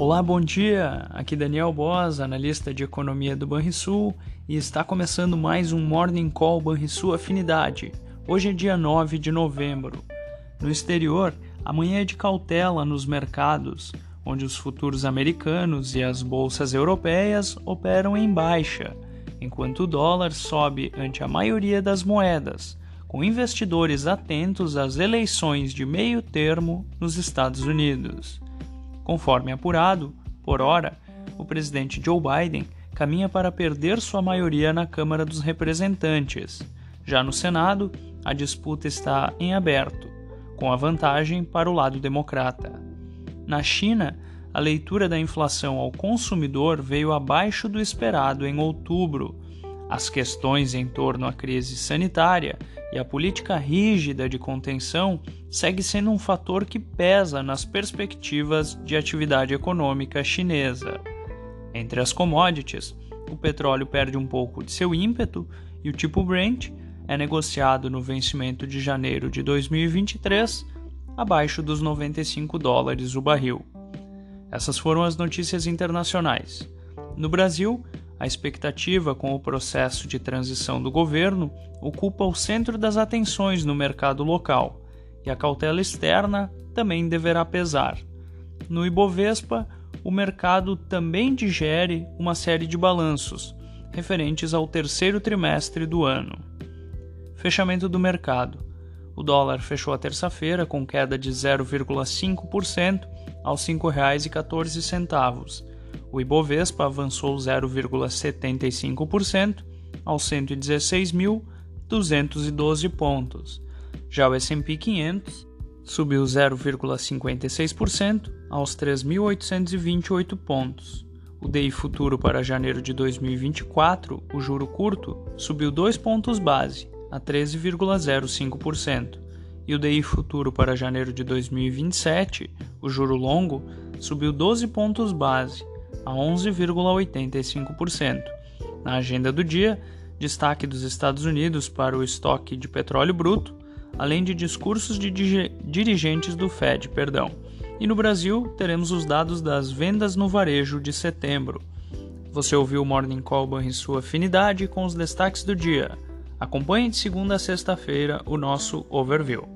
Olá, bom dia! Aqui Daniel Boas, analista de economia do Banrisul, e está começando mais um Morning Call Banrisul Afinidade. Hoje é dia 9 de novembro. No exterior, amanhã é de cautela nos mercados, onde os futuros americanos e as bolsas europeias operam em baixa, enquanto o dólar sobe ante a maioria das moedas, com investidores atentos às eleições de meio termo nos Estados Unidos. Conforme apurado, por hora, o presidente Joe Biden caminha para perder sua maioria na Câmara dos Representantes. Já no Senado, a disputa está em aberto, com a vantagem para o lado democrata. Na China, a leitura da inflação ao consumidor veio abaixo do esperado em outubro. As questões em torno à crise sanitária e a política rígida de contenção segue sendo um fator que pesa nas perspectivas de atividade econômica chinesa. Entre as commodities, o petróleo perde um pouco de seu ímpeto e o tipo Brent é negociado no vencimento de janeiro de 2023 abaixo dos 95 dólares o barril. Essas foram as notícias internacionais. No Brasil, a expectativa com o processo de transição do governo ocupa o centro das atenções no mercado local, e a cautela externa também deverá pesar. No Ibovespa, o mercado também digere uma série de balanços referentes ao terceiro trimestre do ano. Fechamento do mercado. O dólar fechou a terça-feira com queda de 0,5% aos R$ 5,14 o Ibovespa avançou 0,75% aos 116.212 pontos. Já o S&P 500 subiu 0,56% aos 3.828 pontos. O DI futuro para janeiro de 2024, o juro curto, subiu 2 pontos base, a 13,05%, e o DI futuro para janeiro de 2027, o juro longo, subiu 12 pontos base, a 11,85%. Na agenda do dia, destaque dos Estados Unidos para o estoque de petróleo bruto, além de discursos de dirigentes do Fed, perdão. E no Brasil, teremos os dados das vendas no varejo de setembro. Você ouviu o Morning Call em sua afinidade com os destaques do dia. Acompanhe de segunda a sexta-feira o nosso overview.